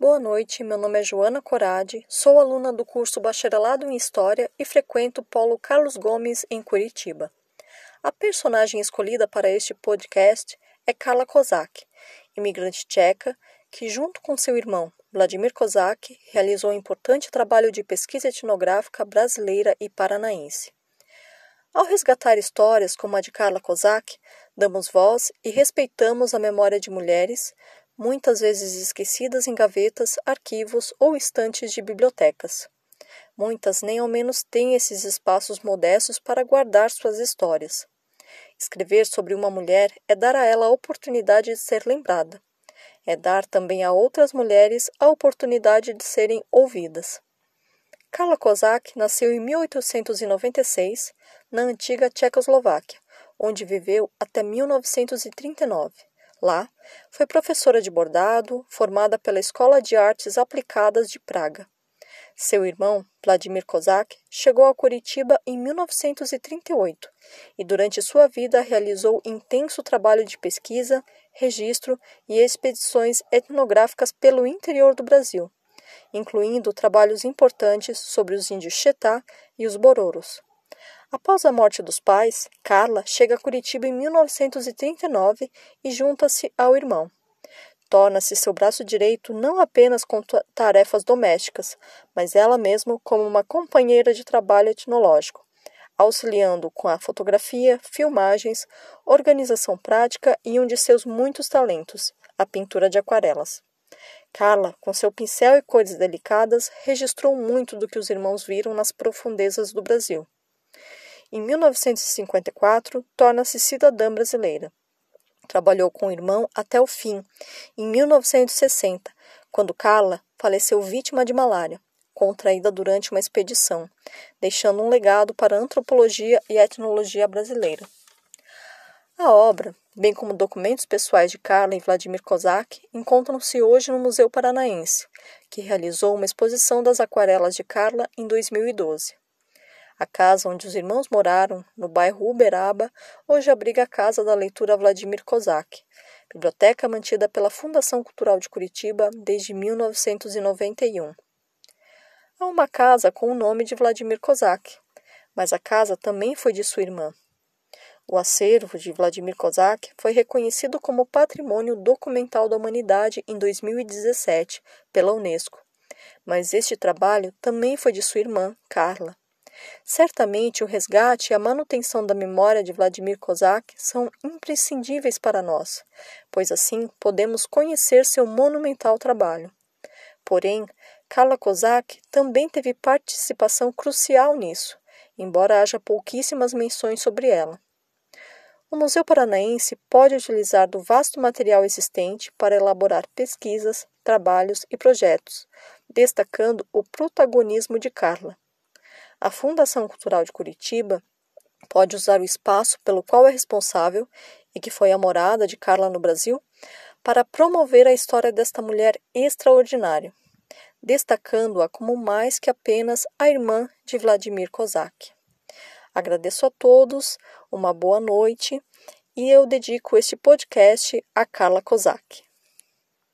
Boa noite, meu nome é Joana Corade, sou aluna do curso Bacharelado em História e frequento o Polo Carlos Gomes em Curitiba. A personagem escolhida para este podcast é Karla Kozak, imigrante tcheca que, junto com seu irmão Vladimir Kozak, realizou um importante trabalho de pesquisa etnográfica brasileira e paranaense. Ao resgatar histórias como a de Karla Kozak, damos voz e respeitamos a memória de mulheres, muitas vezes esquecidas em gavetas, arquivos ou estantes de bibliotecas. Muitas nem ao menos têm esses espaços modestos para guardar suas histórias. Escrever sobre uma mulher é dar a ela a oportunidade de ser lembrada. É dar também a outras mulheres a oportunidade de serem ouvidas. Karla Kozak nasceu em 1896, na antiga Tchecoslováquia, onde viveu até 1939. Lá, foi professora de bordado, formada pela Escola de Artes Aplicadas de Praga. Seu irmão, Vladimir Kozak, chegou a Curitiba em 1938 e, durante sua vida, realizou intenso trabalho de pesquisa, registro e expedições etnográficas pelo interior do Brasil, incluindo trabalhos importantes sobre os índios Chetá e os Bororos. Após a morte dos pais, Carla chega a Curitiba em 1939 e junta-se ao irmão. Torna-se seu braço direito não apenas com tarefas domésticas, mas ela mesma como uma companheira de trabalho etnológico, auxiliando com a fotografia, filmagens, organização prática e um de seus muitos talentos, a pintura de aquarelas. Carla, com seu pincel e cores delicadas, registrou muito do que os irmãos viram nas profundezas do Brasil. Em 1954, torna-se cidadã brasileira. Trabalhou com o irmão até o fim, em 1960, quando Carla faleceu vítima de malária, contraída durante uma expedição, deixando um legado para a antropologia e etnologia brasileira. A obra, bem como documentos pessoais de Carla e Vladimir Kozak, encontram-se hoje no Museu Paranaense, que realizou uma exposição das aquarelas de Carla em 2012. A casa onde os irmãos moraram, no bairro Uberaba, hoje abriga a Casa da Leitura Vladimir Kozak, biblioteca mantida pela Fundação Cultural de Curitiba desde 1991. Há uma casa com o nome de Vladimir Kozak, mas a casa também foi de sua irmã. O acervo de Vladimir Kozak foi reconhecido como Patrimônio Documental da Humanidade em 2017 pela Unesco, mas este trabalho também foi de sua irmã, Carla. Certamente o resgate e a manutenção da memória de Vladimir Kozak são imprescindíveis para nós, pois assim podemos conhecer seu monumental trabalho. Porém, Carla Kozak também teve participação crucial nisso, embora haja pouquíssimas menções sobre ela. O Museu Paranaense pode utilizar do vasto material existente para elaborar pesquisas, trabalhos e projetos, destacando o protagonismo de Carla. A Fundação Cultural de Curitiba pode usar o espaço pelo qual é responsável e que foi a morada de Carla no Brasil para promover a história desta mulher extraordinária, destacando-a como mais que apenas a irmã de Vladimir Kozak. Agradeço a todos, uma boa noite e eu dedico este podcast a Carla Kozak.